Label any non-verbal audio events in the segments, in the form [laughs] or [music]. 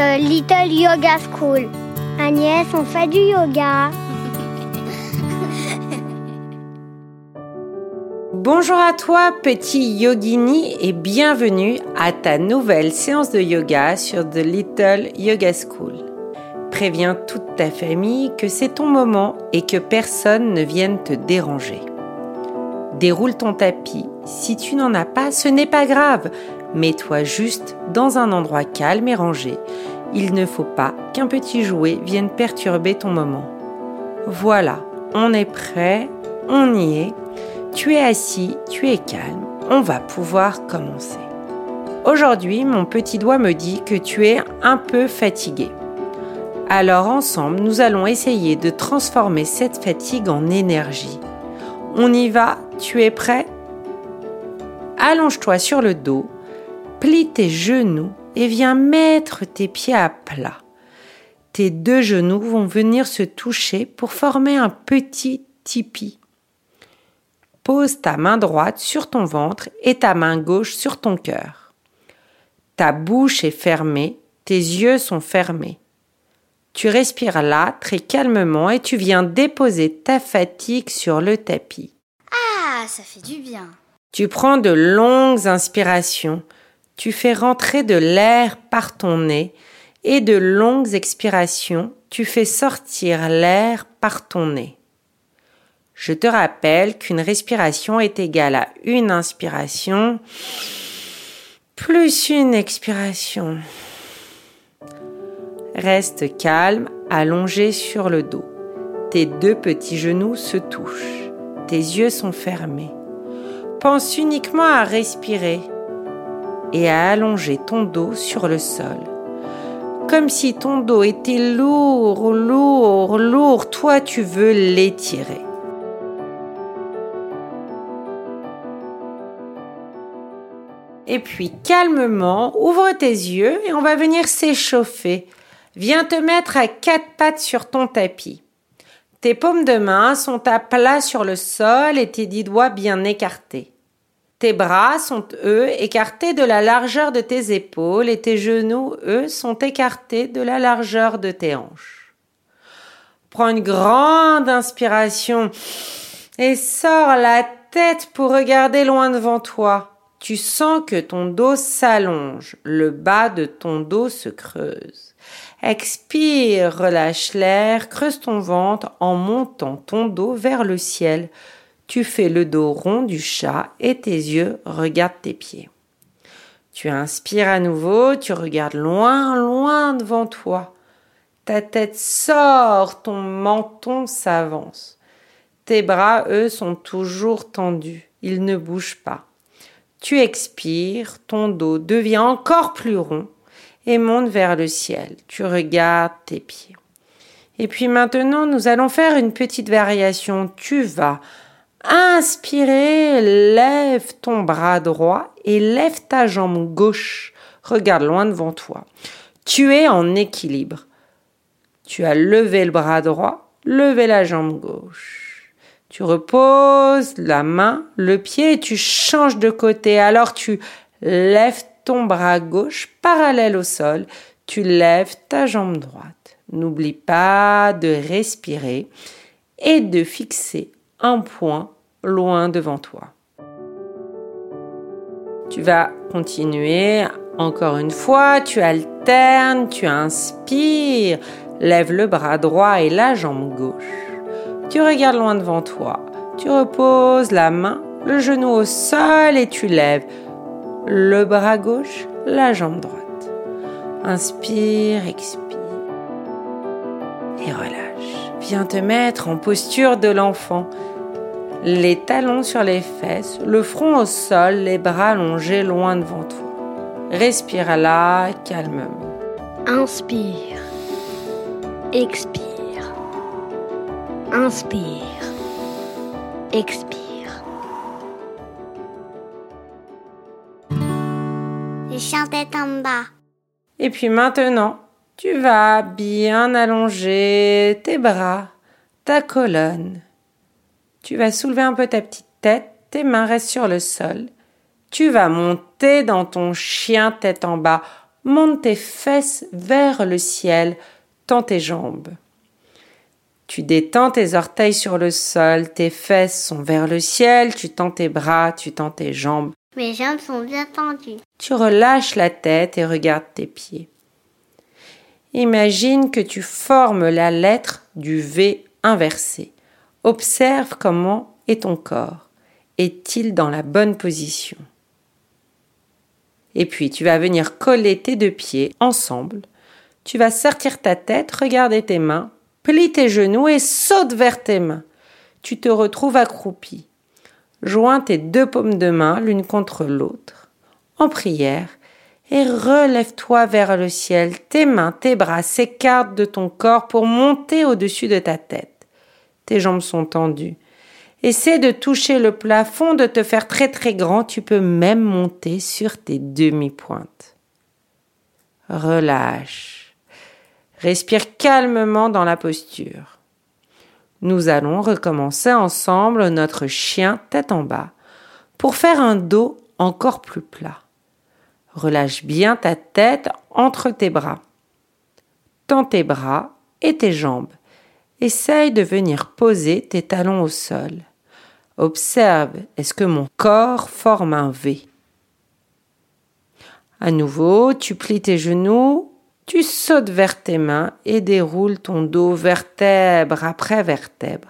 The Little Yoga School. Agnès, on fait du yoga. [laughs] Bonjour à toi, petit yogini, et bienvenue à ta nouvelle séance de yoga sur The Little Yoga School. Préviens toute ta famille que c'est ton moment et que personne ne vienne te déranger. Déroule ton tapis. Si tu n'en as pas, ce n'est pas grave. Mets-toi juste dans un endroit calme et rangé. Il ne faut pas qu'un petit jouet vienne perturber ton moment. Voilà, on est prêt, on y est. Tu es assis, tu es calme, on va pouvoir commencer. Aujourd'hui, mon petit doigt me dit que tu es un peu fatigué. Alors ensemble, nous allons essayer de transformer cette fatigue en énergie. On y va, tu es prêt? Allonge-toi sur le dos, plie tes genoux et viens mettre tes pieds à plat. Tes deux genoux vont venir se toucher pour former un petit tipi. Pose ta main droite sur ton ventre et ta main gauche sur ton cœur. Ta bouche est fermée, tes yeux sont fermés. Tu respires là très calmement et tu viens déposer ta fatigue sur le tapis. Ah, ça fait du bien. Tu prends de longues inspirations, tu fais rentrer de l'air par ton nez et de longues expirations, tu fais sortir l'air par ton nez. Je te rappelle qu'une respiration est égale à une inspiration plus une expiration. Reste calme, allongé sur le dos. Tes deux petits genoux se touchent. Tes yeux sont fermés. Pense uniquement à respirer et à allonger ton dos sur le sol. Comme si ton dos était lourd, lourd, lourd, toi tu veux l'étirer. Et puis calmement, ouvre tes yeux et on va venir s'échauffer. Viens te mettre à quatre pattes sur ton tapis. Tes paumes de main sont à plat sur le sol et tes dix doigts bien écartés. Tes bras sont, eux, écartés de la largeur de tes épaules et tes genoux, eux, sont écartés de la largeur de tes hanches. Prends une grande inspiration et sors la tête pour regarder loin devant toi. Tu sens que ton dos s'allonge, le bas de ton dos se creuse. Expire, relâche l'air, creuse ton ventre en montant ton dos vers le ciel. Tu fais le dos rond du chat et tes yeux regardent tes pieds. Tu inspires à nouveau, tu regardes loin, loin devant toi. Ta tête sort, ton menton s'avance. Tes bras, eux, sont toujours tendus, ils ne bougent pas. Tu expires, ton dos devient encore plus rond et monte vers le ciel. Tu regardes tes pieds. Et puis maintenant, nous allons faire une petite variation. Tu vas inspirer, lève ton bras droit et lève ta jambe gauche. Regarde loin devant toi. Tu es en équilibre. Tu as levé le bras droit, levé la jambe gauche. Tu reposes la main, le pied et tu changes de côté. Alors tu lèves ton bras gauche parallèle au sol. Tu lèves ta jambe droite. N'oublie pas de respirer et de fixer point loin devant toi. Tu vas continuer encore une fois, tu alternes, tu inspires, lève le bras droit et la jambe gauche. Tu regardes loin devant toi. Tu reposes la main, le genou au sol et tu lèves le bras gauche, la jambe droite. Inspire, expire et relâche. Viens te mettre en posture de l'enfant. Les talons sur les fesses, le front au sol, les bras allongés loin devant toi. Respire là, calmement. Inspire. Expire. Inspire. Expire. Les chiens tête en bas. Et puis maintenant, tu vas bien allonger tes bras, ta colonne. Tu vas soulever un peu ta petite tête, tes mains restent sur le sol. Tu vas monter dans ton chien tête en bas monte tes fesses vers le ciel, tends tes jambes. Tu détends tes orteils sur le sol, tes fesses sont vers le ciel, tu tends tes bras, tu tends tes jambes. Mes jambes sont bien tendues. Tu relâches la tête et regardes tes pieds. Imagine que tu formes la lettre du V inversé. Observe comment est ton corps. Est-il dans la bonne position? Et puis tu vas venir coller tes deux pieds ensemble. Tu vas sortir ta tête, regarder tes mains, plie tes genoux et saute vers tes mains. Tu te retrouves accroupi. Joins tes deux paumes de main l'une contre l'autre, en prière, et relève-toi vers le ciel. Tes mains, tes bras s'écartent de ton corps pour monter au-dessus de ta tête. Tes jambes sont tendues. Essaie de toucher le plafond, de te faire très très grand. Tu peux même monter sur tes demi-pointes. Relâche. Respire calmement dans la posture. Nous allons recommencer ensemble notre chien tête en bas pour faire un dos encore plus plat. Relâche bien ta tête entre tes bras. Tends tes bras et tes jambes. Essaye de venir poser tes talons au sol. Observe, est-ce que mon corps forme un V? À nouveau, tu plies tes genoux, tu sautes vers tes mains et déroules ton dos vertèbre après vertèbre,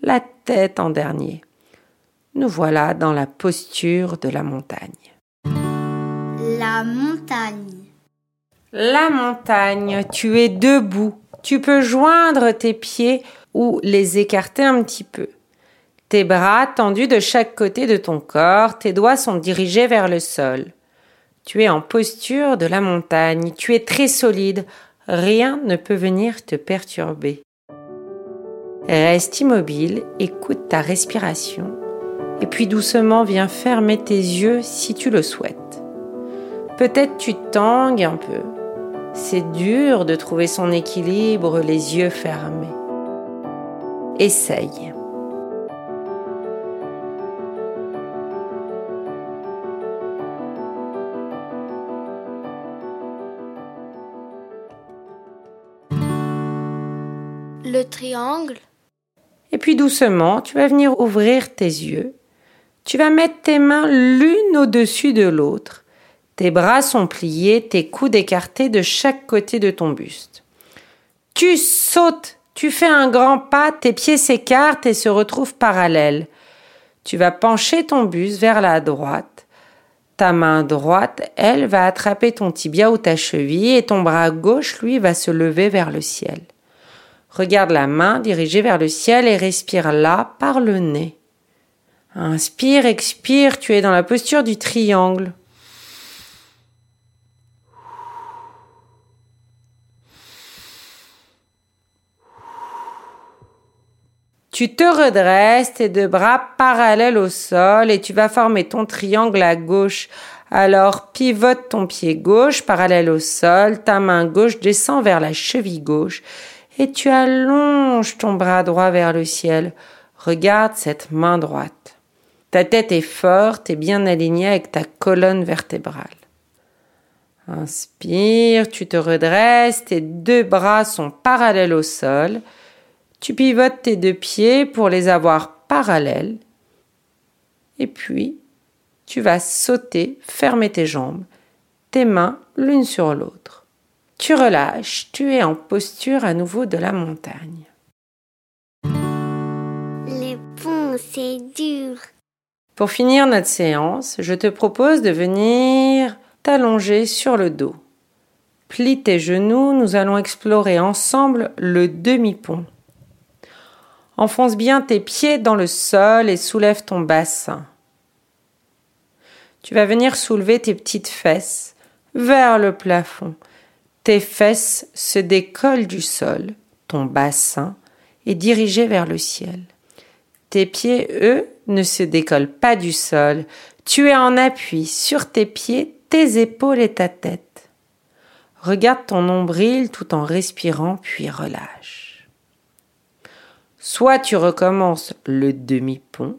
la tête en dernier. Nous voilà dans la posture de la montagne. La montagne. La montagne, tu es debout. Tu peux joindre tes pieds ou les écarter un petit peu. Tes bras tendus de chaque côté de ton corps, tes doigts sont dirigés vers le sol. Tu es en posture de la montagne, tu es très solide, rien ne peut venir te perturber. Reste immobile, écoute ta respiration, et puis doucement viens fermer tes yeux si tu le souhaites. Peut-être tu tangues un peu. C'est dur de trouver son équilibre les yeux fermés. Essaye. Le triangle. Et puis doucement, tu vas venir ouvrir tes yeux. Tu vas mettre tes mains l'une au-dessus de l'autre. Tes bras sont pliés, tes coudes écartés de chaque côté de ton buste. Tu sautes, tu fais un grand pas, tes pieds s'écartent et se retrouvent parallèles. Tu vas pencher ton buste vers la droite. Ta main droite, elle, va attraper ton tibia ou ta cheville et ton bras gauche, lui, va se lever vers le ciel. Regarde la main dirigée vers le ciel et respire là par le nez. Inspire, expire, tu es dans la posture du triangle. Tu te redresses, tes deux bras parallèles au sol et tu vas former ton triangle à gauche. Alors pivote ton pied gauche parallèle au sol, ta main gauche descend vers la cheville gauche et tu allonges ton bras droit vers le ciel. Regarde cette main droite. Ta tête est forte et bien alignée avec ta colonne vertébrale. Inspire, tu te redresses, tes deux bras sont parallèles au sol. Tu pivotes tes deux pieds pour les avoir parallèles. Et puis, tu vas sauter, fermer tes jambes, tes mains l'une sur l'autre. Tu relâches, tu es en posture à nouveau de la montagne. Les ponts, c'est dur. Pour finir notre séance, je te propose de venir t'allonger sur le dos. Plie tes genoux, nous allons explorer ensemble le demi-pont. Enfonce bien tes pieds dans le sol et soulève ton bassin. Tu vas venir soulever tes petites fesses vers le plafond tes fesses se décollent du sol, ton bassin est dirigé vers le ciel. Tes pieds, eux, ne se décollent pas du sol. Tu es en appui sur tes pieds, tes épaules et ta tête. Regarde ton nombril tout en respirant puis relâche. Soit tu recommences le demi-pont,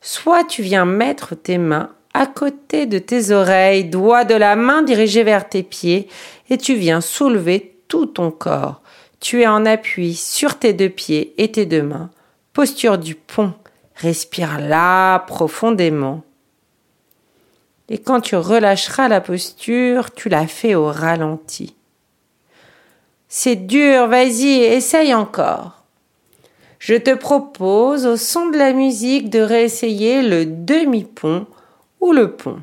soit tu viens mettre tes mains à côté de tes oreilles, doigt de la main dirigé vers tes pieds, et tu viens soulever tout ton corps. Tu es en appui sur tes deux pieds et tes deux mains. Posture du pont. Respire là profondément. Et quand tu relâcheras la posture, tu la fais au ralenti. C'est dur, vas-y, essaye encore. Je te propose, au son de la musique, de réessayer le demi-pont ou le pont.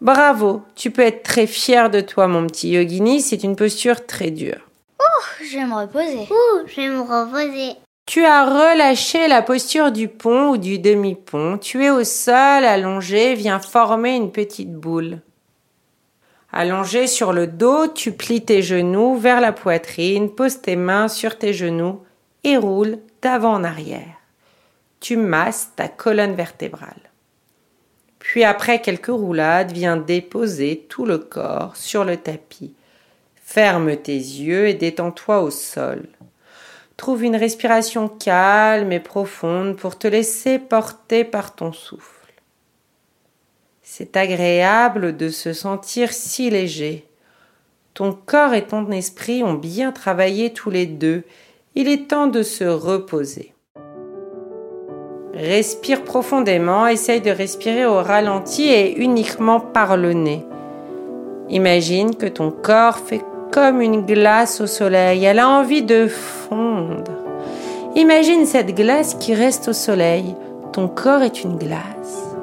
Bravo, tu peux être très fier de toi, mon petit yogini, c'est une posture très dure. Oh, je vais me reposer. Ouh, je vais me reposer. Tu as relâché la posture du pont ou du demi-pont. Tu es au sol, allongé, viens former une petite boule. Allongé sur le dos, tu plies tes genoux vers la poitrine, pose tes mains sur tes genoux et roule d'avant en arrière. Tu masses ta colonne vertébrale. Puis après quelques roulades, viens déposer tout le corps sur le tapis. Ferme tes yeux et détends-toi au sol. Trouve une respiration calme et profonde pour te laisser porter par ton souffle. C'est agréable de se sentir si léger. Ton corps et ton esprit ont bien travaillé tous les deux. Il est temps de se reposer. Respire profondément, essaye de respirer au ralenti et uniquement par le nez. Imagine que ton corps fait comme une glace au soleil, elle a envie de fondre. Imagine cette glace qui reste au soleil, ton corps est une glace.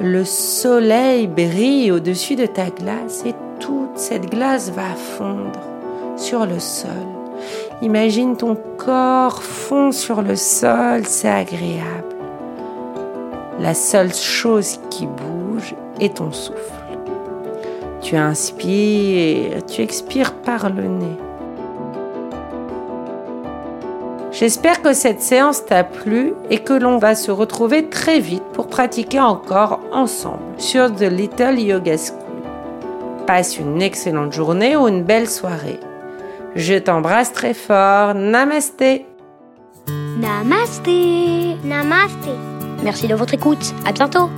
Le soleil brille au-dessus de ta glace et toute cette glace va fondre sur le sol. Imagine ton corps fond sur le sol, c'est agréable. La seule chose qui bouge est ton souffle. Tu inspires, tu expires par le nez. J'espère que cette séance t'a plu et que l'on va se retrouver très vite pour pratiquer encore ensemble sur The Little Yoga School. Passe une excellente journée ou une belle soirée. Je t'embrasse très fort. Namasté. Namasté. Namasté. Merci de votre écoute. À bientôt.